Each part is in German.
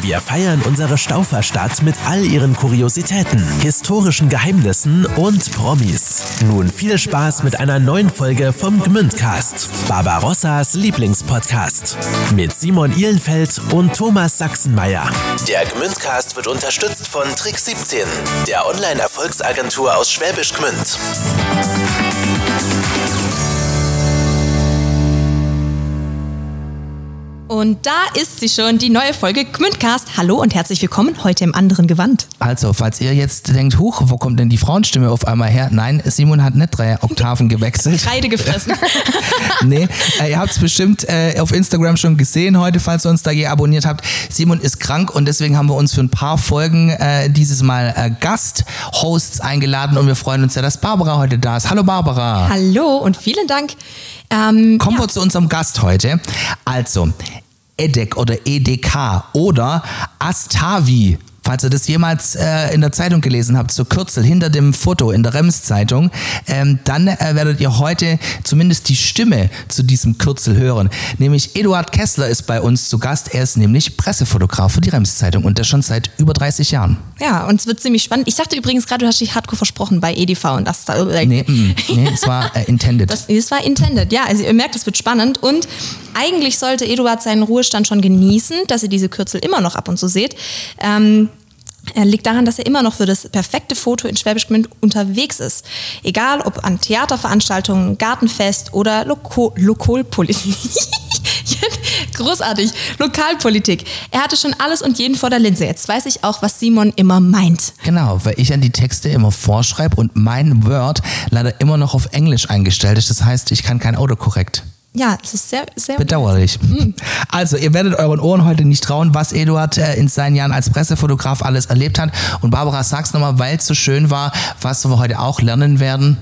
Wir feiern unsere Stauferstadt mit all ihren Kuriositäten, historischen Geheimnissen und Promis. Nun viel Spaß mit einer neuen Folge vom Gmündcast, Barbarossas Lieblingspodcast. Mit Simon Ihlenfeld und Thomas Sachsenmeier. Der Gmündcast wird unterstützt von Trick 17, der Online-Erfolgsagentur aus Schwäbisch Gmünd. Und da ist sie schon, die neue Folge Gmündcast. Hallo und herzlich willkommen heute im anderen Gewand. Also, falls ihr jetzt denkt, huch, wo kommt denn die Frauenstimme auf einmal her? Nein, Simon hat nicht drei Oktaven gewechselt. Kreide gefressen. nee, äh, ihr habt es bestimmt äh, auf Instagram schon gesehen heute, falls ihr uns da je abonniert habt. Simon ist krank und deswegen haben wir uns für ein paar Folgen äh, dieses Mal äh, Gasthosts eingeladen und wir freuen uns ja, dass Barbara heute da ist. Hallo Barbara. Hallo und vielen Dank. Ähm, Kommen wir zu unserem Gast heute. Also, EDEC oder EDK oder Astavi. Falls ihr das jemals äh, in der Zeitung gelesen habt, so Kürzel hinter dem Foto in der Rems-Zeitung, ähm, dann äh, werdet ihr heute zumindest die Stimme zu diesem Kürzel hören. Nämlich Eduard Kessler ist bei uns zu Gast. Er ist nämlich Pressefotograf für die Rems-Zeitung und das schon seit über 30 Jahren. Ja, und es wird ziemlich spannend. Ich sagte übrigens gerade, du hast dich hardcore versprochen bei EDV und das da. Nee, mm, nee, es war äh, intended. Das, das war intended, ja. Also ihr merkt, es wird spannend und eigentlich sollte Eduard seinen Ruhestand schon genießen, dass ihr diese Kürzel immer noch ab und zu seht. Ähm, liegt daran, dass er immer noch für das perfekte Foto in Schwäbisch Gmünd unterwegs ist. Egal ob an Theaterveranstaltungen, Gartenfest oder Lokalpolitik. Großartig. Lokalpolitik. Er hatte schon alles und jeden vor der Linse. Jetzt weiß ich auch, was Simon immer meint. Genau, weil ich an die Texte immer vorschreibe und mein Word leider immer noch auf Englisch eingestellt ist. Das heißt, ich kann kein Autokorrekt. Ja, es ist sehr, sehr bedauerlich. Mhm. Also, ihr werdet euren Ohren heute nicht trauen, was Eduard äh, in seinen Jahren als Pressefotograf alles erlebt hat. Und Barbara, sag's nochmal, weil es so schön war, was wir heute auch lernen werden.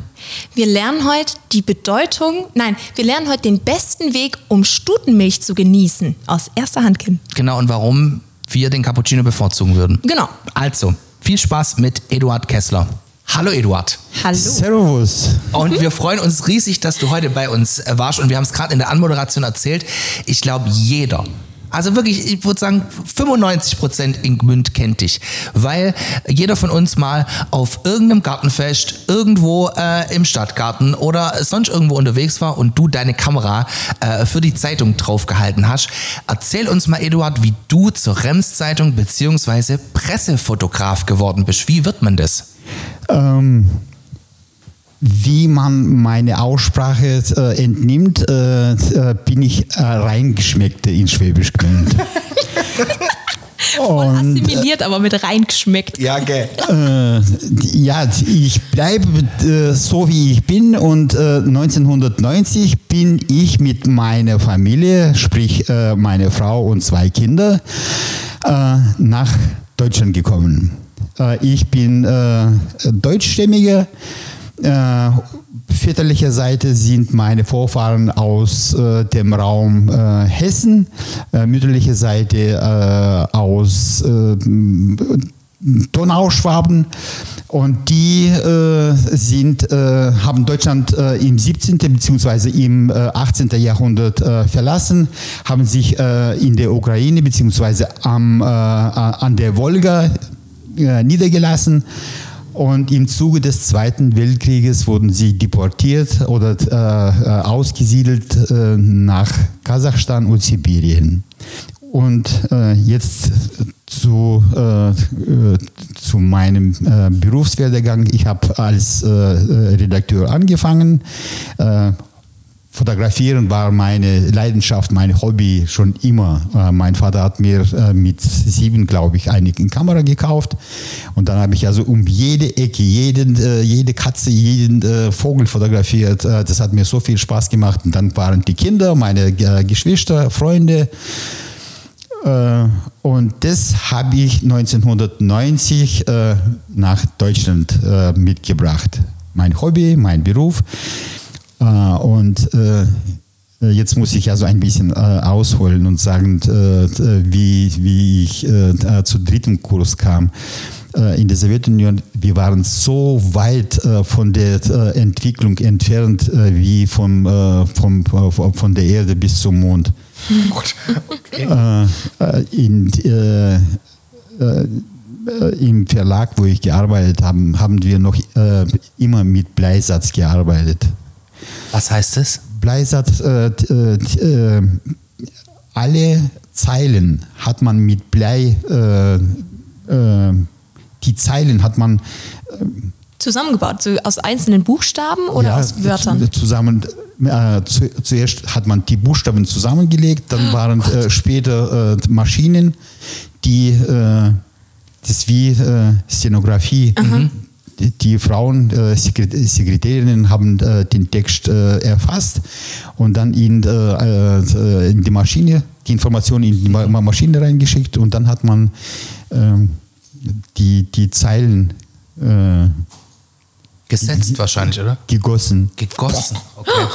Wir lernen heute die Bedeutung, nein, wir lernen heute den besten Weg, um Stutenmilch zu genießen, aus erster Hand kennen. Genau, und warum wir den Cappuccino bevorzugen würden. Genau. Also, viel Spaß mit Eduard Kessler. Hallo Eduard. Hallo. Servus. Und wir freuen uns riesig, dass du heute bei uns warst. Und wir haben es gerade in der Anmoderation erzählt. Ich glaube, jeder, also wirklich, ich würde sagen, 95 Prozent in Gmünd kennt dich, weil jeder von uns mal auf irgendeinem Gartenfest, irgendwo äh, im Stadtgarten oder sonst irgendwo unterwegs war und du deine Kamera äh, für die Zeitung draufgehalten hast. Erzähl uns mal, Eduard, wie du zur Rems-Zeitung bzw. Pressefotograf geworden bist. Wie wird man das? Ähm, wie man meine Aussprache äh, entnimmt, äh, äh, bin ich äh, reingeschmeckt in Schwäbisch Gmünd. Voll assimiliert, aber mit reingeschmeckt. Ja, gell. Äh, ja, ich bleibe äh, so wie ich bin und 1990 bin ich mit meiner Familie, sprich meine Väter und zwei Kinder, nach Deutschland gekommen. Ich bin deutschstämmiger äh, väterlicher Seite sind meine Vorfahren aus äh, dem Raum äh, Hessen, äh, mütterliche Seite äh, aus äh, Donauschwaben und die äh, sind, äh, haben Deutschland äh, im 17. bzw. im 18. Jahrhundert verlassen, haben sich in der Ukraine bzw. an der Wolga niedergelassen und im Zuge des Zweiten Weltkrieges wurden sie deportiert oder äh, ausgesiedelt äh, nach Kasachstan und Sibirien. Und äh, jetzt zu, äh, zu meinem äh, Berufswerdegang. Ich habe als äh, Redakteur angefangen, Fotografieren war meine Leidenschaft, mein Hobby schon immer. Äh, mein Vater hat mir äh, mit sieben, glaube ich, eine Kamera gekauft. Und dann habe ich also um jede Ecke, jeden, äh, jede Katze, jeden äh, Vogel fotografiert. Äh, das hat mir so viel Spaß gemacht. Und dann waren die Kinder, meine äh, Geschwister, Freunde. Und das habe ich 1990 nach Deutschland mitgebracht. Mein Hobby, mein Beruf. Äh, und äh, Jetzt muss ich also ein bisschen äh, ausholen und sagen, äh, wie, wie ich äh, zum dritten Kurs kam. äh, in der Sowjetunion, wir waren so weit äh, von der äh, Entwicklung entfernt äh, wie vom, äh, vom, äh, von der Erde bis zum Mond. Gut. Okay. Äh, äh, in, äh, äh, Im Verlag, wo ich gearbeitet habe, haben wir noch äh, immer mit Bleisatz gearbeitet. Was heißt das? Bleisatz, äh, t- äh, äh, alle Zeilen hat man mit Blei, äh, äh, die Zeilen hat man Zusammengebaut, so aus einzelnen Buchstaben oder aus Wörtern? zu- Zusammen, äh, zu, zuerst hat man die Buchstaben zusammengelegt, dann waren äh, später äh, Maschinen, die äh, das ist wie äh, Stenografie. Die, die Frauen, äh, Sekret Sekretärinnen haben äh, den Text äh, erfasst und dann in, äh, äh, in die Maschine, die Informationen in die Ma Ma- Maschine reingeschickt und dann hat man ähm, die, die Zeilen äh, Gesetzt wahrscheinlich, oder? gegossen. Gegossen. Okay.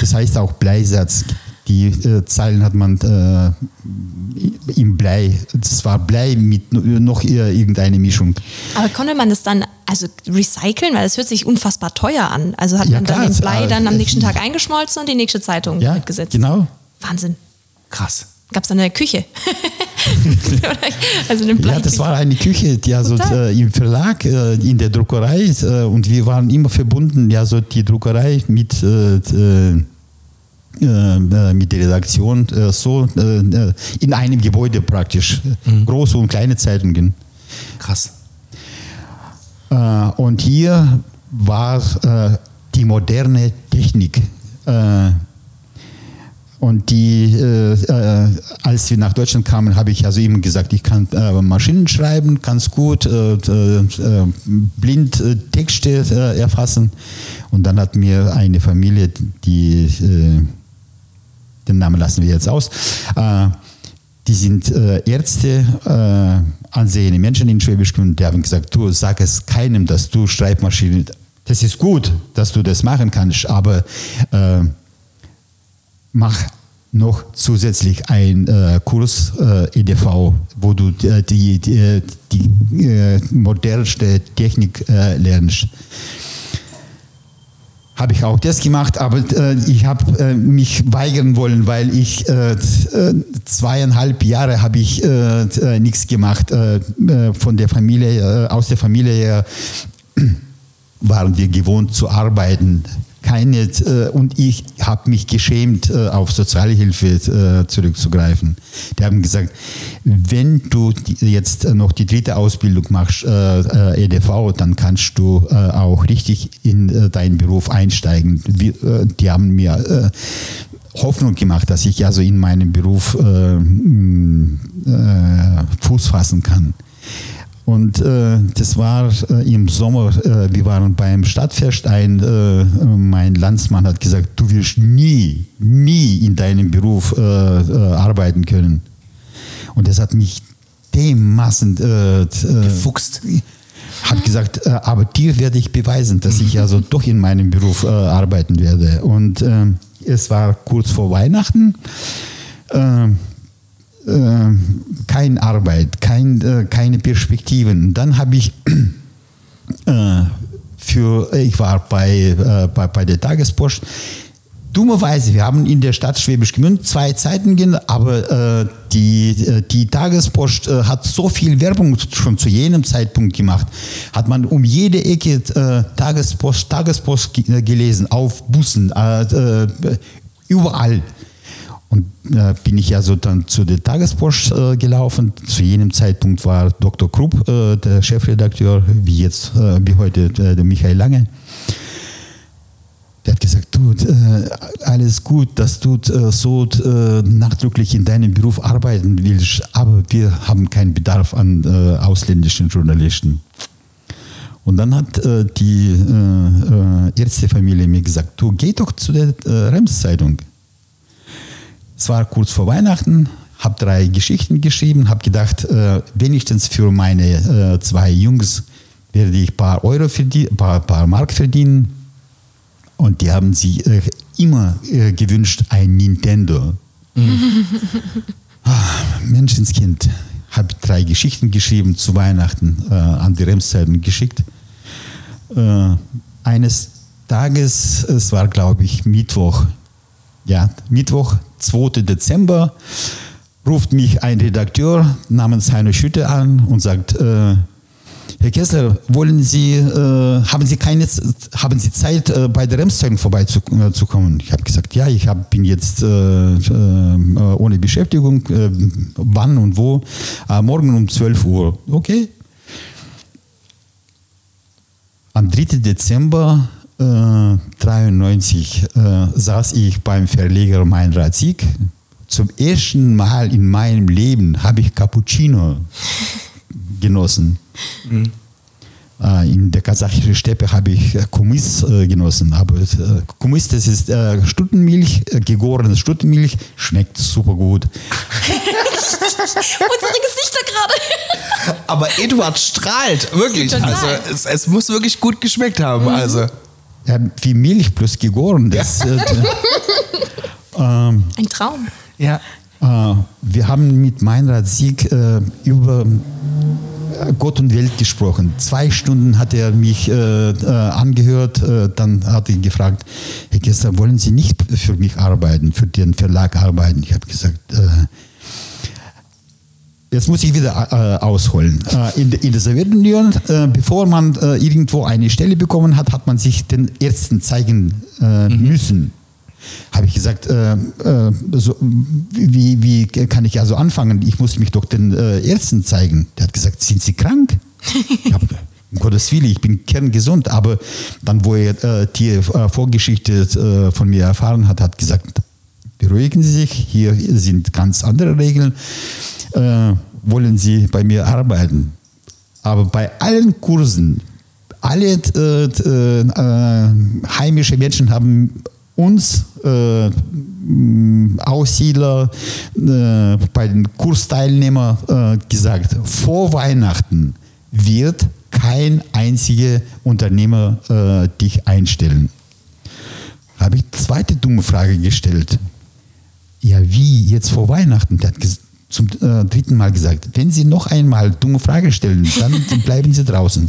Das heißt auch Bleisatz. Die äh, Zeilen hat man äh, im Blei. Das war Blei mit noch eher irgendeine Mischung. Aber konnte man das dann also recyceln? Weil das hört sich unfassbar teuer an. Also hat Ja, man dann klar, den es- Blei äh, dann am es- nächsten Tag eingeschmolzen und die nächste Zeitung Ja, mitgesetzt. genau. Wahnsinn. Krass. Gab es da eine Küche? also eine Ja, das war eine Küche, die also äh, im Verlag, äh, in der Druckerei äh, und wir waren immer verbunden, ja, so die Druckerei mit äh, äh, äh, mit der Redaktion äh, so äh, äh, in einem Gebäude praktisch. Große und kleine Zeitungen. Krass. Äh, und hier war äh, die moderne Technik. Äh, und die, äh, äh, als wir nach Deutschland kamen, habe ich also immer gesagt, ich kann äh, Maschinen schreiben, ganz gut, äh, äh, äh, blind äh, Texte äh, erfassen. Und dann hat mir eine Familie, die, äh, den Namen lassen wir jetzt aus, äh, die sind äh, Ärzte, äh, ansehende Menschen in Schwäbisch Gmünd, die haben gesagt, du sag es keinem, dass du Schreibmaschine, das ist gut, dass du das machen kannst, aber mach noch zusätzlich einen äh, Kurs äh, EDV, wo du die, die, die äh, modernste Technik lernst. Habe ich auch das gemacht, aber äh, ich habe äh, mich weigern wollen, weil ich äh, äh, zweieinhalb Jahre habe ich äh, äh, nichts gemacht von der Familie, aus der Familie waren wir gewohnt zu arbeiten. Keine, äh, und ich habe mich geschämt, äh, auf Sozialhilfe äh, zurückzugreifen. Die haben gesagt, wenn du jetzt noch die dritte Ausbildung machst, äh, äh, EDV, dann kannst du äh, auch richtig in deinen Beruf einsteigen. Wir, die haben mir Hoffnung gemacht, dass ich also in meinem Beruf Fuß fassen kann. Und äh, das war äh, im Sommer, äh, wir waren beim Stadtfest, ein, äh, mein Landsmann hat gesagt, du wirst nie, nie in deinem Beruf äh, äh, arbeiten können. Und das hat mich dermaßen Gefuchst. hat gesagt, aber dir werde ich beweisen, dass ich also doch in meinem Beruf arbeiten werde. Und ähm, es war kurz vor Weihnachten. Äh, keine Arbeit, kein, äh, keine Perspektiven. Dann habe ich äh, für, ich war bei, äh, bei, bei der Tagespost. Dummerweise, wir haben in der Stadt Schwäbisch Gmünd zwei Zeitungen, aber äh, die, äh, die Tagespost äh, hat so viel Werbung schon zu jenem Zeitpunkt gemacht. Hat man um jede Ecke äh, Tagespost, Tagespost ge- äh, gelesen, auf Bussen, überall. Und äh, bin ich also dann zu der Tagespost äh, gelaufen. Zu jenem Zeitpunkt war Dr. Krupp äh, der Chefredakteur, wie jetzt, äh, wie heute äh, der Michael Lange. Der hat gesagt, du, äh, alles gut, dass du so nachdrücklich in deinem Beruf arbeiten willst, aber wir haben keinen Bedarf an ausländischen Journalisten. Und dann hat die Ärztefamilie mir gesagt, du geh doch zu der Rems-Zeitung. Es war kurz vor Weihnachten, habe drei Geschichten geschrieben, habe gedacht, äh, wenigstens für meine äh, zwei Jungs werde ich ein paar Euro verdienen, paar, paar Mark verdienen. Und die haben sich äh, immer äh, gewünscht, ein Nintendo. ah, Menschenskind, habe drei Geschichten geschrieben zu Weihnachten äh, an die Remszeitung geschickt. Äh, eines Tages, es war glaube ich Mittwoch, ja, Mittwoch, 2. Dezember, ruft mich ein Redakteur namens Heino Schütte an und sagt, äh, Herr Kessler, wollen Sie, äh, haben Sie keine, haben Sie Zeit, äh, bei der Remszeitung vorbeizukommen? Äh, ich habe gesagt, ja, ich hab, bin jetzt äh, äh, ohne Beschäftigung. wann und wo? morgen um 12 Uhr. Okay. Am 3. Dezember 1993 saß ich beim Verleger Meinrad Sieg. Zum ersten Mal in meinem Leben habe ich Cappuccino genossen. Mhm. In der kasachischen Steppe habe ich Kumis äh, genossen. Aber äh, Kumis, das ist äh, Stuttenmilch, gegorene Stuttenmilch, schmeckt super gut. Unsere Gesichter gerade. Aber Eduard strahlt, wirklich. Also es, es, muss wirklich gut geschmeckt haben. Mhm. Also. Ja, wie Milch plus gegoren. Das, ja. ähm, Ein Traum. Ja. wir haben mit Meinrad Sieg über Gott und Welt gesprochen. Zwei Stunden hat er mich äh, äh, angehört, äh, dann hat er gefragt, Herr Kessler, wollen Sie nicht für mich arbeiten, für den Verlag arbeiten? Ich habe gesagt, äh, Jetzt muss ich wieder äh, ausholen. Äh, in, in, der Sowjetunion, äh, bevor man äh, irgendwo eine Stelle bekommen hat, hat man sich den Ärzten zeigen äh, mhm. müssen habe ich gesagt, äh, so, wie, wie kann ich also anfangen? Ich muss mich doch den Ärzten zeigen. Der hat gesagt, sind Sie krank? ich habe um Gottes Willen, ich bin kerngesund. Aber dann, wo er äh, die äh, Vorgeschichte äh, von mir erfahren hat, hat gesagt, beruhigen Sie sich, hier sind ganz andere Regeln. Äh, wollen Sie bei mir arbeiten? Aber bei allen Kursen, alle heimische Menschen haben uns äh, Aussiedler, äh, bei den Kursteilnehmern äh, gesagt, vor Weihnachten wird kein einziger Unternehmer äh, dich einstellen. Habe ich zweite dumme Frage gestellt. Ja, wie jetzt vor Weihnachten? Der hat zum äh, dritten Mal gesagt, wenn Sie noch einmal dumme Frage stellen, dann bleiben Sie draußen.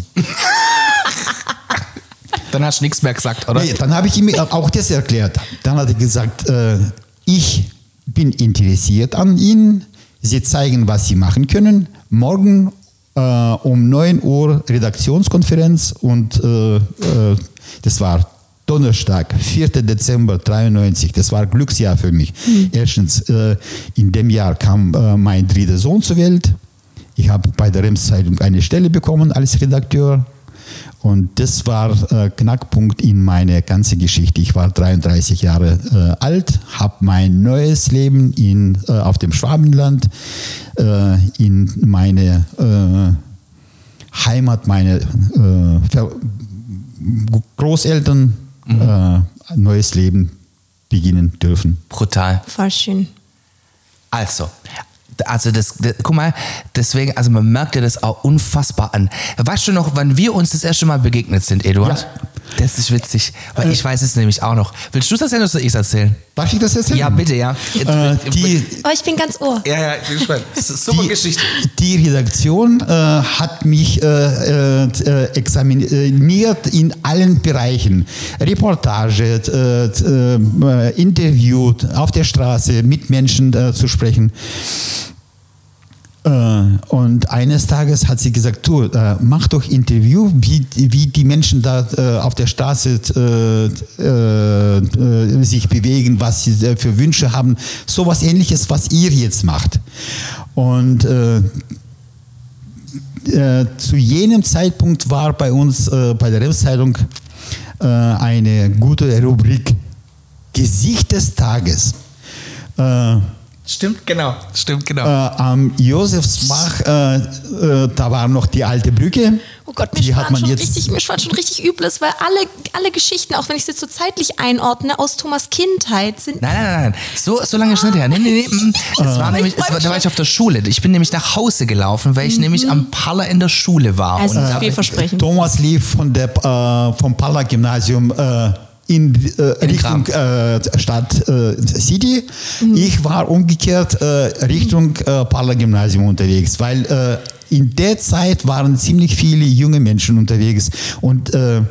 Dann hast du nichts mehr gesagt, oder? Nee, dann habe ich ihm auch das erklärt. Dann hat er gesagt, äh, ich bin interessiert an Ihnen. Sie zeigen, was Sie machen können. Morgen äh, um 9 Uhr Redaktionskonferenz und äh, äh, das war Donnerstag, 4. Dezember 93, das war Glücksjahr für mich. Mhm. Erstens, äh, in dem Jahr kam äh, mein dritter Sohn zur Welt. Ich habe bei der Rems-Zeitung eine Stelle bekommen als Redakteur. Und das war äh, Knackpunkt in meiner ganzen Geschichte. Ich war 33 Jahre äh, alt, habe mein neues Leben in, äh, auf dem Schwabenland, äh, in meine äh, Heimat, meine äh, Großeltern, mhm. neues Leben beginnen dürfen. Brutal. Voll schön. Also, also das, das, guck mal, deswegen, also man merkt ja das auch unfassbar an. Weißt du noch, wann wir uns das erste Mal begegnet sind, Eduard? Ja. Das ist witzig, weil äh, ich weiß es nämlich auch noch. Willst du das erzählen oder soll ich es erzählen? Darf ich das erzählen? Ja, bitte, ja. Äh, die, oh, ich bin ganz ohr. Ja, ja, ich bin gespannt. Das ist super die, Geschichte. Die Redaktion äh, hat mich äh, äh examiniert in allen Bereichen. Reportage, äh, Interview, auf der Straße, mit Menschen zu sprechen. Äh, und eines Tages hat sie gesagt, du, äh, mach doch Interview, wie, wie die Menschen da äh, auf der Straße sich bewegen, was sie für Wünsche haben. So was ähnliches, was ihr jetzt macht. Und zu jenem Zeitpunkt war bei uns bei der Rems-Zeitung eine gute Rubrik Gesicht des Tages. Stimmt, genau. Stimmt, genau. Äh, am Josefsbach, äh, äh, da war noch die alte Brücke. Oh Gott, mir die hat man schon jetzt richtig, mir schon richtig übles, weil alle, alle Geschichten, auch wenn ich sie so zeitlich einordne, aus Thomas Kindheit sind. Nein, nein, nein, so, so lange schon her. Nee, nee, nee. Mm. Das war nämlich, das war, da war ich auf der Schule. Ich bin nämlich nach Hause gelaufen, weil ich mhm. nämlich am Palla in der Schule war. Also und, vielversprechend. Thomas lief von der, äh, vom Palla-Gymnasium äh, in Richtung äh, Stadt äh, City. Ich war umgekehrt äh, Richtung äh, Parler-Gymnasium unterwegs, weil äh, in der Zeit waren ziemlich viele junge Menschen unterwegs und äh,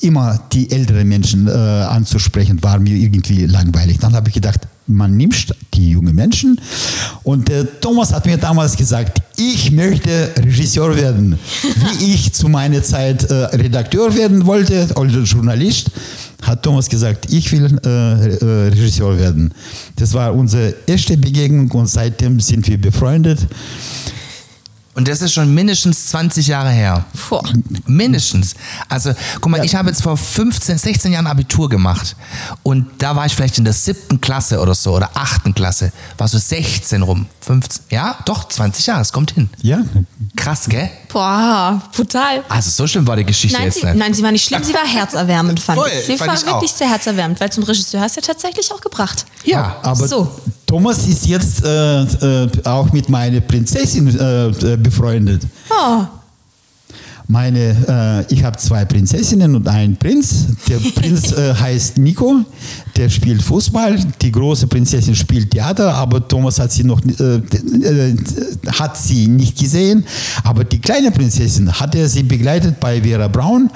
immer die älteren Menschen äh, anzusprechen, war mir irgendwie langweilig. Dann habe ich gedacht, man nimmt die jungen Menschen. Und äh, Thomas hat mir damals gesagt, ich möchte Regisseur werden. Wie ich zu meiner Zeit äh, Redakteur werden wollte oder Journalist, hat Thomas gesagt, ich will äh, äh, Regisseur werden. Das war unsere erste Begegnung und seitdem sind wir befreundet. Und das ist schon mindestens 20 Jahre her. Boah. Mindestens. Also, guck mal, Ja. ich habe jetzt vor 15, 16 Jahren Abitur gemacht. Und da war ich vielleicht in der siebten Klasse oder so, oder achten Klasse. War so 16 rum. 15, ja, doch, 20 Jahre, es kommt hin. Ja, Krass, gell? Boah, brutal. Also, so schlimm war die Geschichte Nein jetzt sie, nicht. nein, sie war nicht schlimm, sie war herzerwärmend, fand Voll, ich. Sie fand war ich wirklich auch. sehr herzerwärmend, weil zum Regisseur hast du ja tatsächlich auch gebracht. Ja, aber So. Thomas ist jetzt äh, äh, auch mit meiner Prinzessin äh, äh, befreundet. Oh, Meine, äh, ich habe zwei Prinzessinnen und einen Prinz. Der Prinz äh, heißt Nico, der spielt Fußball. Die große Prinzessin spielt Theater, aber Thomas hat sie noch hat sie nicht gesehen. Aber die kleine Prinzessin hat er sie begleitet bei Vera Braun.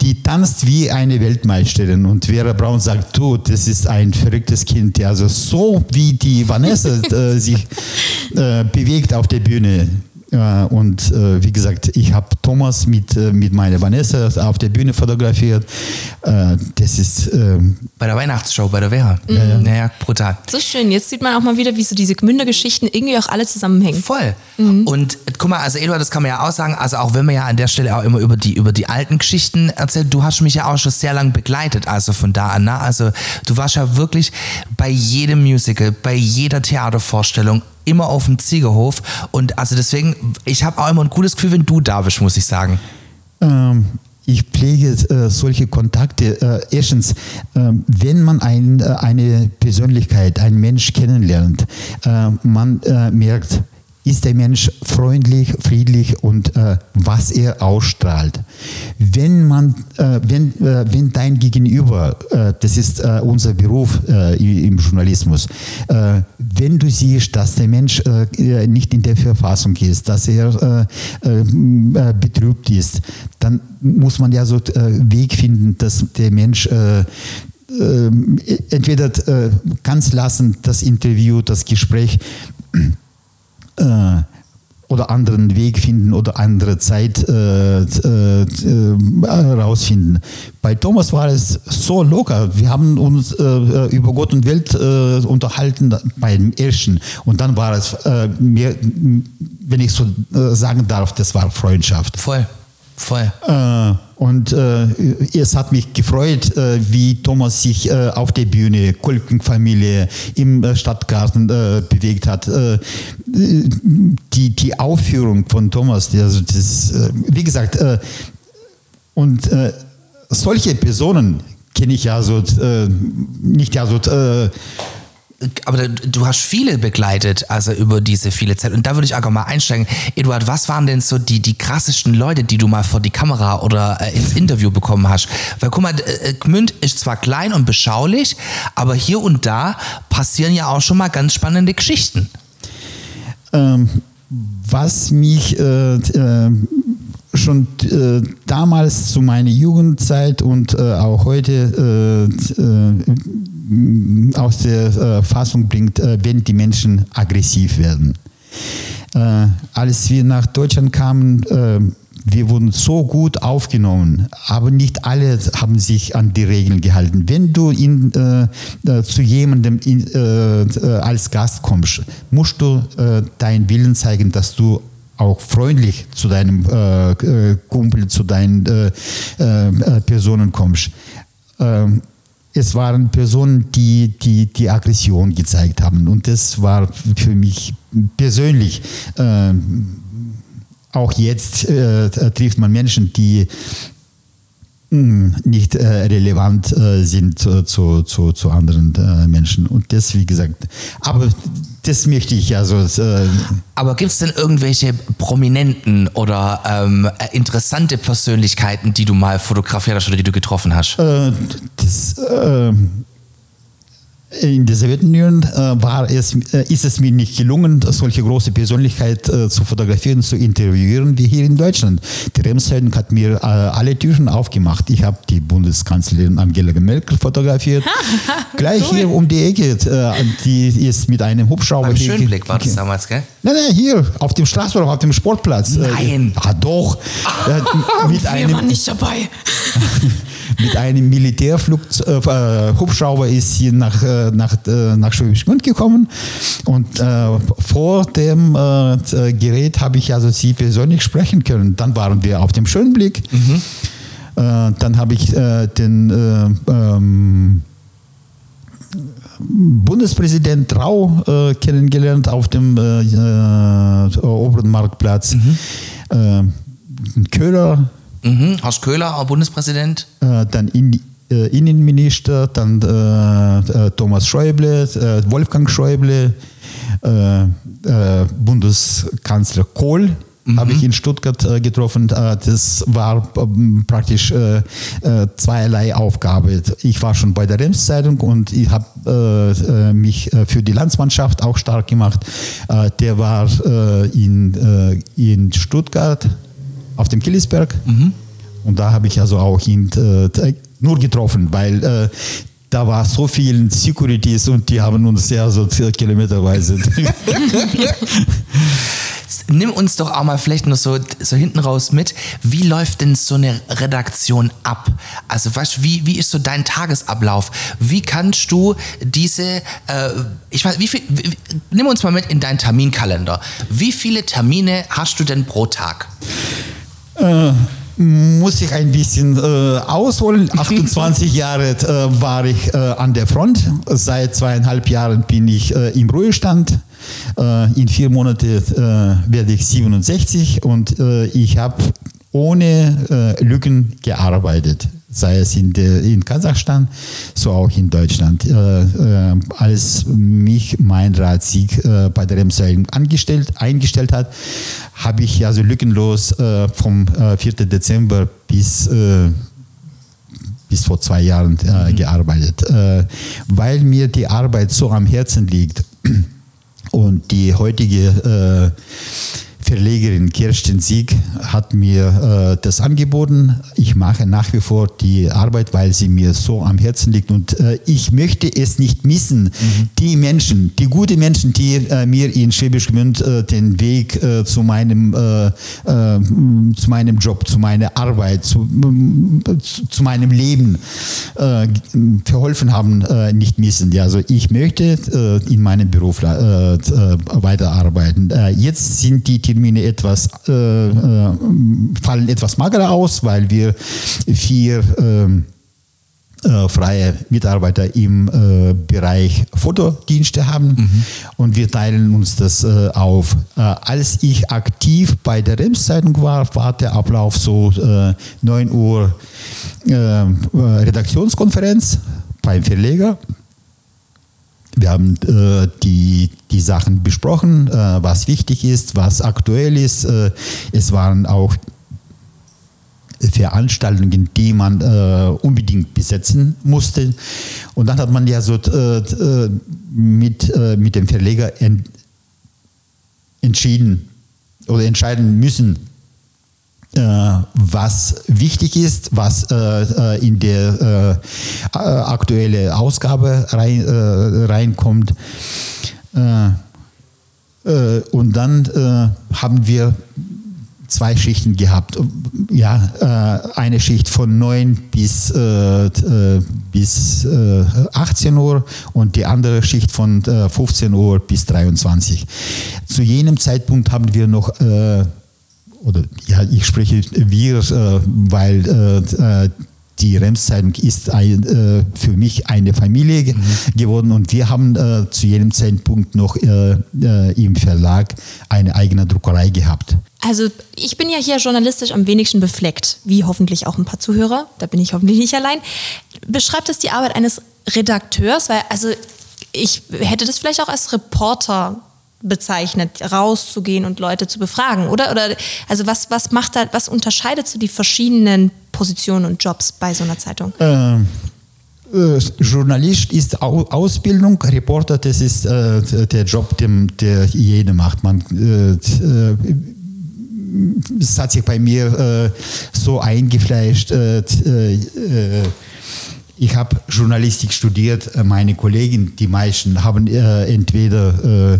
Die tanzt wie eine Weltmeisterin und Vera Braun sagt, du, das ist ein verrücktes Kind, also so wie die Vanessa äh, sich äh, bewegt auf der Bühne. Ja, und äh, wie gesagt, ich habe Thomas mit, äh, mit meiner Vanessa auf der Bühne fotografiert. Äh, das ist, ähm, bei der Weihnachtsshow, bei der Vera. Ja, ja. Naja, brutal. so schön. Jetzt sieht man auch mal wieder, wie so diese Gmünder-Geschichten irgendwie auch alle zusammenhängen. Voll. Und äh, guck mal, also Eduard, das kann man ja auch sagen, also auch wenn man ja an der Stelle auch immer über die, über die alten Geschichten erzählt, du hast mich ja auch schon sehr lang begleitet, also von da an. Ne? Also du warst ja wirklich bei jedem Musical, bei jeder Theatervorstellung immer auf dem Ziegerhof und also deswegen, ich habe auch immer ein gutes Gefühl, wenn du da bist, muss ich sagen. ähm, ich pflege äh, solche Kontakte. Äh, erstens, ähm, wenn man ein, äh, eine Persönlichkeit, einen Mensch kennenlernt, äh, man äh, merkt, ist der Mensch freundlich, friedlich und äh, was er ausstrahlt. Wenn man, äh, wenn, äh, wenn dein Gegenüber, äh, das ist äh, unser Beruf äh, im Journalismus, wenn du siehst, dass der Mensch nicht in der Verfassung ist, dass er betrübt ist, dann muss man ja so äh, Weg finden, dass der Mensch entweder ganz lassen das Interview, das Gespräch äh, oder anderen Weg finden oder andere Zeit äh, äh, äh, rausfinden. Bei Thomas war es so locker. Wir haben uns äh, über Gott und Welt äh, unterhalten beim ersten und dann war es äh, mehr, wenn ich so äh, sagen darf, das war Freundschaft. Voll, voll. Und äh, es hat mich gefreut, äh, wie Thomas sich äh, auf der Bühne, Kolkenfamilie im äh, Stadtgarten äh, bewegt hat. Äh, die, die Aufführung von Thomas, also das, wie gesagt, und solche Personen kenne ich ja so nicht ja so aber du hast viele begleitet, also über diese viele Zeit. Und da würde ich auch mal einsteigen. Eduard, was waren denn so die, die krassesten Leute, die du mal vor die Kamera oder äh, ins Interview bekommen hast? Weil guck mal, äh, Gmünd ist zwar klein und beschaulich, aber hier und da passieren ja auch schon mal ganz spannende Geschichten. Ähm, was mich äh, äh, schon äh, damals zu meiner Jugendzeit und äh, auch heute äh, äh, aus der äh, Fassung bringt, wenn die Menschen aggressiv werden. Als wir nach Deutschland kamen, wir wurden so gut aufgenommen, aber nicht alle haben sich an die Regeln gehalten. Wenn du in, äh, zu jemandem in, äh, als Gast kommst, musst du äh, deinen Willen zeigen, dass du auch freundlich zu deinem äh, äh, Kumpel, zu deinen äh, äh, Personen kommst. Ähm, es waren Personen, die, die die Aggression gezeigt haben. Und das war für mich persönlich ähm, auch jetzt äh, trifft man Menschen, die nicht äh, relevant äh, sind zu, zu, zu anderen äh, Menschen. Und das, wie gesagt, aber das möchte ich also. Äh, Aber gibt es denn irgendwelche prominenten oder ähm, äh, interessante Persönlichkeiten, die du mal fotografiert hast oder die du getroffen hast? äh, das, äh, in der Sowjetunion äh, war es, äh, ist es mir nicht gelungen, solche große Persönlichkeit äh, zu fotografieren, zu interviewen wie hier in Deutschland. Die Remsheiden hat mir äh, alle Türen aufgemacht. Ich habe die Bundeskanzlerin Angela Merkel fotografiert. Gleich hier um die Ecke. Äh, die ist mit einem Hubschrauber Beim hier- Schönblick war das damals, gell? Nein, nein, hier auf dem Straßburg, auf dem Sportplatz. Nein. Äh, ah, doch. Äh, mit einem, nicht dabei. mit einem Militärflugzeug, äh, Hubschrauber ist hier nach, äh, nach, äh, nach Schwäbisch Gmünd gekommen und äh, vor dem äh, Gerät habe ich also sie persönlich sprechen können. Dann waren wir auf dem Schönblick. Äh, dann habe ich äh, den äh, ähm, Bundespräsident Rau äh, kennengelernt auf dem äh, äh, oberen Marktplatz. Äh, Köhler Mhm. Horst Köhler, auch Bundespräsident. äh, dann in, äh, Innenminister, dann äh, äh, Thomas Schäuble, äh, Wolfgang Schäuble, äh, Bundeskanzler Kohl. Habe ich in Stuttgart getroffen. Das war ähm, praktisch zweierlei Aufgabe. Ich war schon bei der Rems-Zeitung und ich habe mich für die Landsmannschaft auch stark gemacht. Der war in, in Stuttgart auf dem Killisberg. Und da habe ich also auch ihn äh, nur getroffen, weil äh, da war so viel Securities und die haben uns ja so kilometerweise. Nimm uns doch auch mal vielleicht noch so, so hinten raus mit. Wie läuft denn so eine Redaktion ab? Also, weißt wie, wie ist so dein Tagesablauf? Wie kannst du diese, äh, ich weiß, wie viel, wie, nimm uns mal mit in deinen Terminkalender. Wie viele Termine hast du denn pro Tag? Äh, muss ich ein bisschen äh, ausholen. 28 Jahre äh, war ich äh, an der Front. Seit zweieinhalb Jahren bin ich äh, im Ruhestand. Äh, in vier Monaten werde ich 67 und ich habe ohne Lücken gearbeitet. Sei es in, der, in Kasachstan, so auch in Deutschland. Äh, äh, als mich mein Rat Sieg äh, bei der Remseilen angestellt, eingestellt hat, habe ich also lückenlos äh, vom äh, 4. Dezember bis äh, bis vor zwei Jahren äh, gearbeitet, äh, weil mir die Arbeit so am Herzen liegt und die heutige äh, Verlegerin Kirsten Sieg hat mir äh, das angeboten. Ich mache nach wie vor die Arbeit, weil sie mir so am Herzen liegt und äh, ich möchte es nicht missen. Die Menschen, die guten Menschen, die äh, mir in Schwäbisch Gmünd äh, den Weg äh, zu meinem äh, zu meinem Job, zu meiner Arbeit, zu, zu, meinem Leben verholfen haben, nicht missen. Ja, also ich möchte in meinem Beruf weiterarbeiten. Jetzt sind die Termine etwas äh, äh, fallen etwas magerer aus, weil wir vier ähm, äh, freie Mitarbeiter im äh, Bereich Fotodienste haben und wir teilen uns das äh, auf. Äh, als ich aktiv bei der Rems-Zeitung war, war der Ablauf so äh, 9 Uhr äh, Redaktionskonferenz beim Verleger. Wir haben äh, die, die Sachen besprochen, äh, was wichtig ist, was aktuell ist. Äh, es waren auch Veranstaltungen, die man äh, unbedingt besetzen musste. Und dann hat man ja so äh, äh, mit, mit dem Verleger en, entschieden oder entscheiden müssen, was wichtig ist, was äh, äh, in der äh, aktuelle Ausgabe rein, äh, reinkommt. Äh, äh, und dann äh, haben wir zwei Schichten gehabt. Ja, äh, eine Schicht von 9 bis, äh, äh, bis äh, 18 Uhr und die andere Schicht von äh, 15 Uhr bis 23. Zu jenem Zeitpunkt haben wir noch äh, oder ja, ich spreche wir, äh, weil äh, die Rems-Zeitung ist ein, äh, für mich eine Familie mhm. geworden und wir haben äh, zu jedem Zeitpunkt noch äh, äh, im Verlag eine eigene Druckerei gehabt. Also ich bin ja hier journalistisch am wenigsten befleckt, wie hoffentlich auch ein paar Zuhörer, da bin ich hoffentlich nicht allein. Beschreibt es die Arbeit eines Redakteurs, weil also ich hätte das vielleicht auch als Reporter bezeichnet, rauszugehen und Leute zu befragen, oder? Oder also was, was macht da, was unterscheidet so die verschiedenen Positionen und Jobs bei so einer Zeitung? Ähm. Äh, Journalist ist Ausbildung, Reporter, das ist äh, der Job, den, der jeder macht. Man, äh, äh es hat sich bei mir äh, so eingefleischt. Äh, ich habe Journalistik studiert, meine Kollegen, die meisten, haben entweder äh,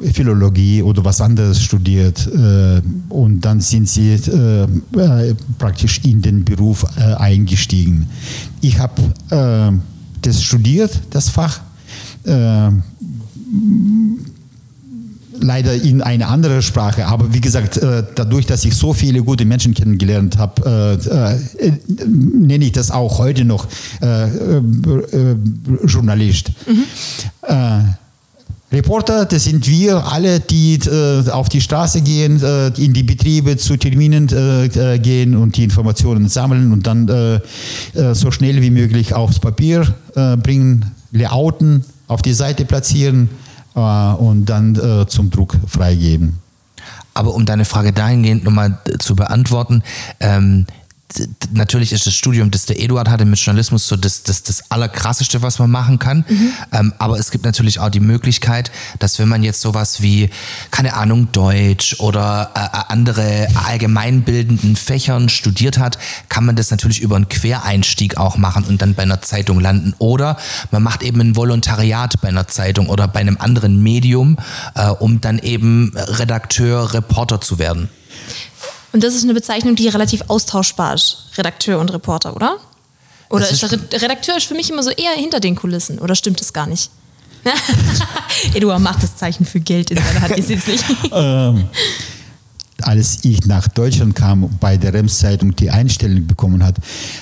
Philologie oder was anderes studiert äh, und dann sind sie äh, äh praktisch in den Beruf äh, eingestiegen. Ich habe äh, das studiert, das Fach, leider in eine andere Sprache, aber wie gesagt, dadurch, dass ich so viele gute Menschen kennengelernt habe, nenne ich das auch heute noch Journalist. Mhm. Reporter, das sind wir alle, die äh, auf die Straße gehen, äh, in die Betriebe zu Terminen äh, äh gehen und die Informationen sammeln und dann äh, äh, so schnell wie möglich aufs Papier bringen, layouten, auf die Seite platzieren und dann zum Druck freigeben. Aber um deine Frage dahingehend nochmal zu beantworten, ähm, natürlich ist das Studium, das der Eduard hatte mit Journalismus, so das, das, das Allerkrasseste, was man machen kann. Mhm. Ähm, aber es gibt natürlich auch die Möglichkeit, dass wenn man jetzt sowas wie, keine Ahnung, Deutsch oder äh, äh, andere allgemeinbildenden Fächern studiert hat, kann man das natürlich über einen Quereinstieg auch machen und dann bei einer Zeitung landen. Oder man macht eben ein Volontariat bei einer Zeitung oder bei einem anderen Medium, äh, um dann eben Redakteur, Reporter zu werden. Und das ist eine Bezeichnung, die relativ austauschbar ist, Redakteur und Reporter, oder? Oder ist, ist Redakteur ist für mich immer so eher hinter den Kulissen, oder stimmt das gar nicht? Eduard macht das Zeichen für Geld in seiner Hand, ihr seht es nicht. ähm, als ich nach Deutschland kam, bei der Rems-Zeitung die Einstellung bekommen hat,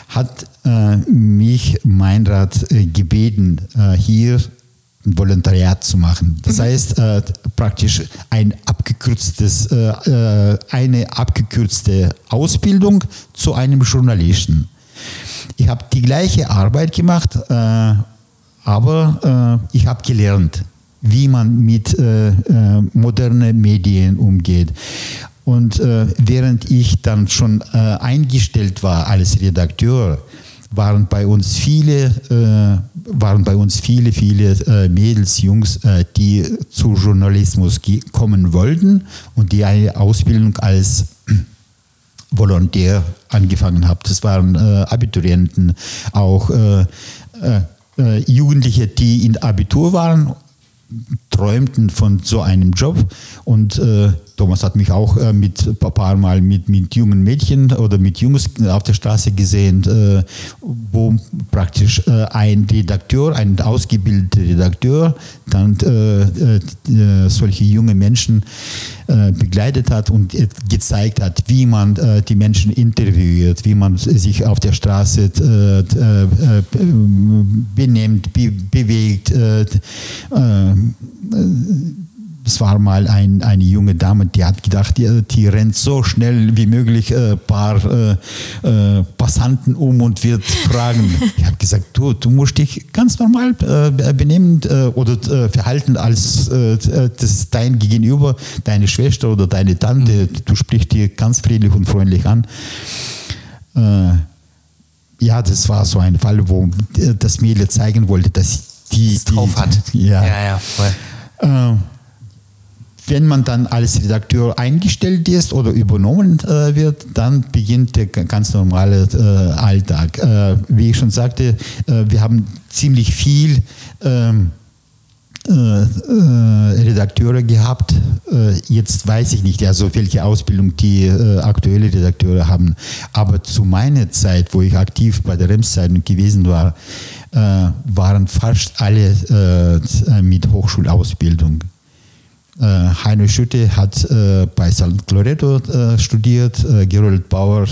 hat äh, mich Meinrad äh, gebeten, äh, hier ein Volontariat zu machen. Das mhm. heißt, äh, praktisch ein abgekürztes, äh, äh, eine abgekürzte Ausbildung zu einem Journalisten. Ich habe die gleiche Arbeit gemacht, äh, aber äh, ich habe gelernt, wie man mit äh, modernen Medien umgeht. Und während ich dann schon eingestellt war als Redakteur, waren bei uns viele, äh, waren bei uns viele, viele äh, Mädels, Jungs, äh, die zu Journalismus kommen wollten und die eine Ausbildung als Volontär angefangen haben. Das waren äh, Abiturienten, auch äh, äh, Jugendliche, die in Abitur waren träumten von so einem Job. Und äh, Thomas hat mich auch äh, mit ein paar Mal mit, mit jungen Mädchen oder mit Jungs auf der Straße gesehen, äh, wo praktisch äh, ein Redakteur, ein ausgebildeter Redakteur, dann äh, äh, solche junge Menschen begleitet hat und gezeigt hat, wie man die Menschen interviewt, wie man sich auf der Straße benimmt, be bewegt es war mal ein, eine junge Dame, die hat gedacht, die, die rennt so schnell wie möglich ein äh, paar äh, äh, Passanten um und wird fragen. Ich habe gesagt, du, du musst dich ganz normal äh, benehmen äh, oder äh, verhalten, als das dein Gegenüber, deine Schwester oder deine Tante. Mhm. Du sprichst dir ganz friedlich und freundlich an. ja, das war so ein Fall, wo das Mädel zeigen wollte, dass die, das drauf die, hat. Ja, ja, ja voll. Äh, wenn man dann als Redakteur eingestellt ist oder übernommen äh, wird, dann beginnt der ganz normale äh, Alltag. Äh, wie ich schon sagte, äh, wir haben ziemlich viel ähm, äh, Redakteure gehabt. jetzt weiß ich nicht, also welche Ausbildung die aktuelle Redakteure haben. Aber zu meiner Zeit, wo ich aktiv bei der Rems-Zeitung gewesen war, waren fast alle mit Hochschulausbildung. Äh, Heino Schütte hat äh, bei St. Loreto äh, studiert, Gerold Bauer,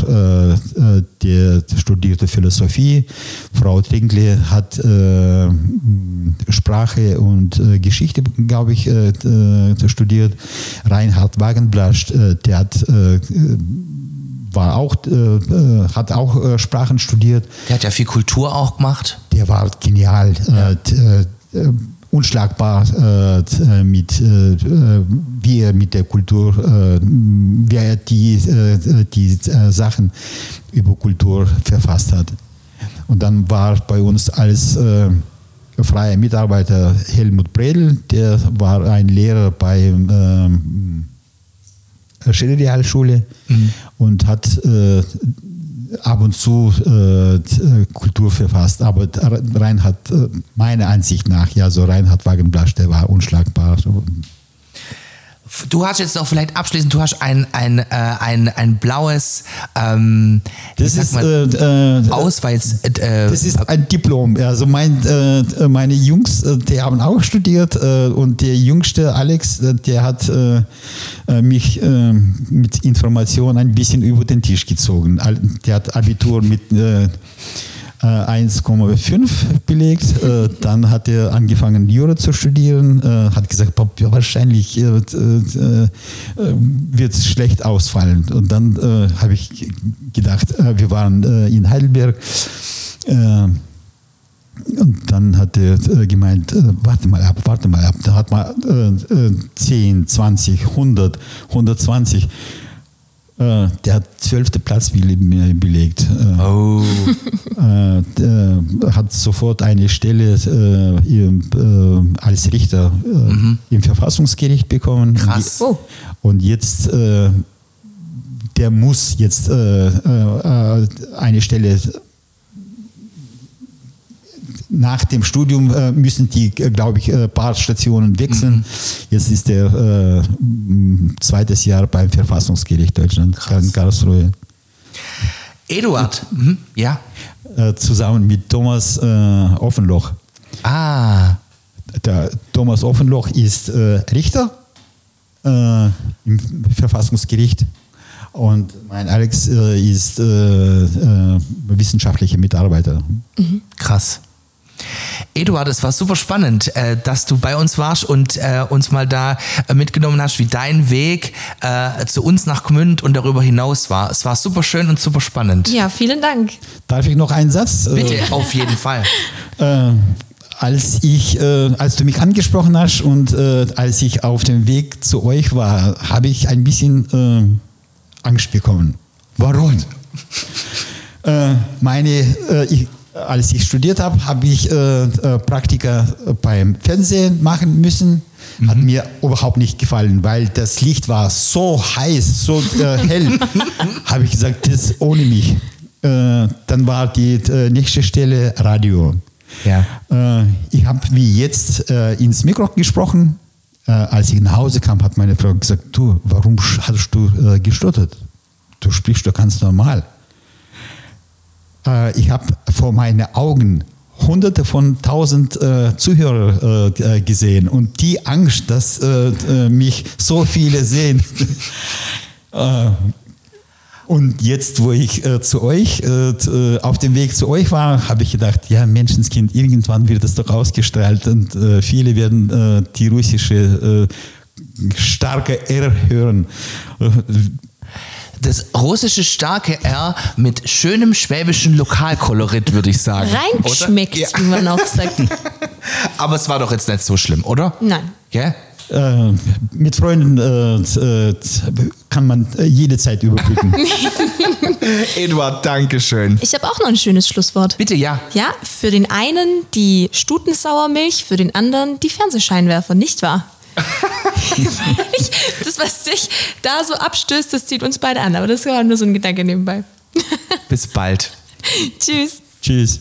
der studierte Philosophie, Frau Trinkle hat Sprache und Geschichte, glaube ich, studiert, Reinhard Wagenblasch, der hat war auch, äh, hat auch äh, Sprachen studiert. Der hat ja viel Kultur auch gemacht. Der war genial. Äh, äh, unschlagbar äh, mit, äh, äh, wie er mit der Kultur, äh, wie er die, äh, die äh, Sachen über Kultur verfasst hat. Und dann war bei uns als freier Mitarbeiter Helmut Bredel, der war ein Lehrer bei ähm, Schiller-Realschule und hat ab und zu äh, t- Kultur verfasst. Aber Reinhard, äh, meiner Ansicht nach, ja, so Reinhard Wagenblasch, der war unschlagbar. Du hast jetzt noch vielleicht abschließend, du hast ein, ein, äh, ein, ein blaues ähm, Das ist, man, äh, äh, Ausweis. Äh, Das ist ein Diplom. Also mein, äh, meine Jungs, äh, die haben auch studiert äh, und der jüngste Alex, äh, der hat äh, äh, mich äh, mit Informationen ein bisschen über den Tisch gezogen. Der hat Abitur mit äh, äh, 1,5 belegt. Äh, dann hat er angefangen, Jura zu studieren. Äh, hat gesagt, wahrscheinlich äh, äh, äh, wird es schlecht ausfallen. Und dann äh, habe ich gedacht, äh, wir waren äh, in Heidelberg. Äh, und dann hat er äh, gemeint, äh, warte mal ab, warte mal ab. Da hat man äh, äh, 10, 20, 100, 120. Äh, der hat zwölfte Platz bele- belegt. Äh, oh, äh, der hat sofort eine Stelle äh, im, äh, als Richter äh, im Verfassungsgericht bekommen. Krass. Oh. Und jetzt, äh, der muss jetzt äh, äh, eine Stelle nach dem Studium äh, müssen die, äh, glaube ich, ein paar Stationen wechseln. Jetzt ist der äh, zweites Jahr beim Verfassungsgericht Deutschland in Karlsruhe. Eduard. Mhm. Ja. Äh, zusammen mit Thomas äh, Offenloch. Ah. Der Thomas Offenloch ist äh, Richter äh, im Verfassungsgericht und mein Alex äh, ist äh, äh, wissenschaftlicher Mitarbeiter. Krass. Eduard, es war super spannend, äh, dass du bei uns warst und äh, uns mal da äh, mitgenommen hast, wie dein Weg äh, zu uns nach Gmünd und darüber hinaus war. Es war super schön und super spannend. Ja, vielen Dank. Darf ich noch einen Satz? Bitte, auf jeden Fall. Äh, als ich, äh, als du mich angesprochen hast und äh, als ich auf dem Weg zu euch war, habe ich ein bisschen äh, Angst bekommen. Warum? äh, meine, äh, ich, als ich studiert habe, habe ich äh, äh, Praktika beim Fernsehen machen müssen. Hat mir überhaupt nicht gefallen, weil das Licht war so heiß, so äh, hell. habe ich gesagt, das ohne mich. Äh, dann war die äh, nächste Stelle Radio. Ja. Äh, ich habe wie jetzt äh, ins Mikro gesprochen. Äh, als ich nach Hause kam, hat meine Frau gesagt, du, warum hast du äh, gestottert? Du sprichst doch ganz normal. Äh, ich habe vor meinen Augen hunderte von tausend äh, Zuhörer äh, äh, gesehen und die Angst, dass äh, äh, mich so viele sehen. äh, und jetzt, wo ich zu euch, auf dem Weg zu euch war, habe ich gedacht, ja, Menschenskind, irgendwann wird es doch ausgestrahlt und viele werden die russische starke R hören. Das russische starke R mit schönem schwäbischen Lokalkolorit, würde ich sagen. Reingeschmeckt, Oder? wie man auch sagt. Aber es war doch jetzt nicht so schlimm, oder? Nein. Gell? Äh, mit Freunden äh, äh, kann man äh, jede Zeit überbrücken. Eduard, danke schön. Ich habe auch noch ein schönes Schlusswort. Bitte, ja. Ja, für den einen die Stutensauermilch, für den anderen die Fernsehscheinwerfer, nicht wahr? Das, was dich da so abstößt, das zieht uns beide an. Aber das war nur so ein Gedanke nebenbei. Bis bald. Tschüss. Tschüss.